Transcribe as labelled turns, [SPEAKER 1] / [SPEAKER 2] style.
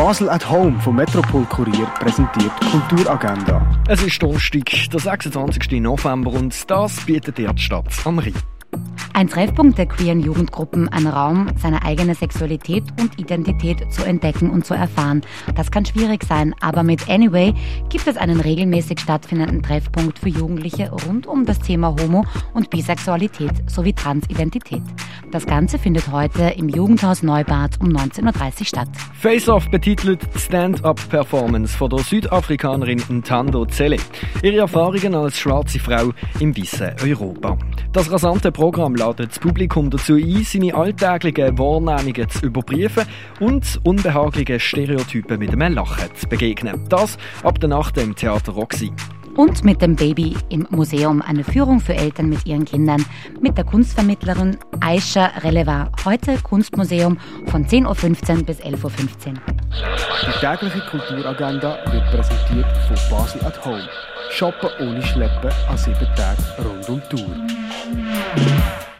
[SPEAKER 1] Basel at Home vom Metropol Kurier präsentiert Kulturagenda.
[SPEAKER 2] Es ist Donnerstag, der 26. November und das bietet die Stadt am Rhein.
[SPEAKER 3] Ein Treffpunkt der queeren Jugendgruppen, ein Raum, seine eigene Sexualität und Identität zu entdecken und zu erfahren. Das kann schwierig sein, aber mit Anyway gibt es einen regelmäßig stattfindenden Treffpunkt für Jugendliche rund um das Thema Homo- und Bisexualität sowie Transidentität. Das Ganze findet heute im Jugendhaus Neubad um 19.30 Uhr statt.
[SPEAKER 2] Face-Off betitelt Stand-Up-Performance von der Südafrikanerin Ntando Zelle. Ihre Erfahrungen als schwarze Frau im weißen Europa. Das rasante Programm ladet das Publikum dazu ein, seine alltäglichen Wahrnehmungen zu überprüfen und unbehaglichen Stereotypen mit einem Lachen zu begegnen. Das ab der Nacht im Theater Roxy.
[SPEAKER 3] Und mit dem Baby im Museum eine Führung für Eltern mit ihren Kindern mit der Kunstvermittlerin Aisha Releva. Heute Kunstmuseum von 10.15 Uhr bis 11.15 Uhr.
[SPEAKER 1] Die tägliche Kulturagenda wird präsentiert von Basel at Home. Shoppen ohne Schleppen an sieben Tagen rund um die Tour.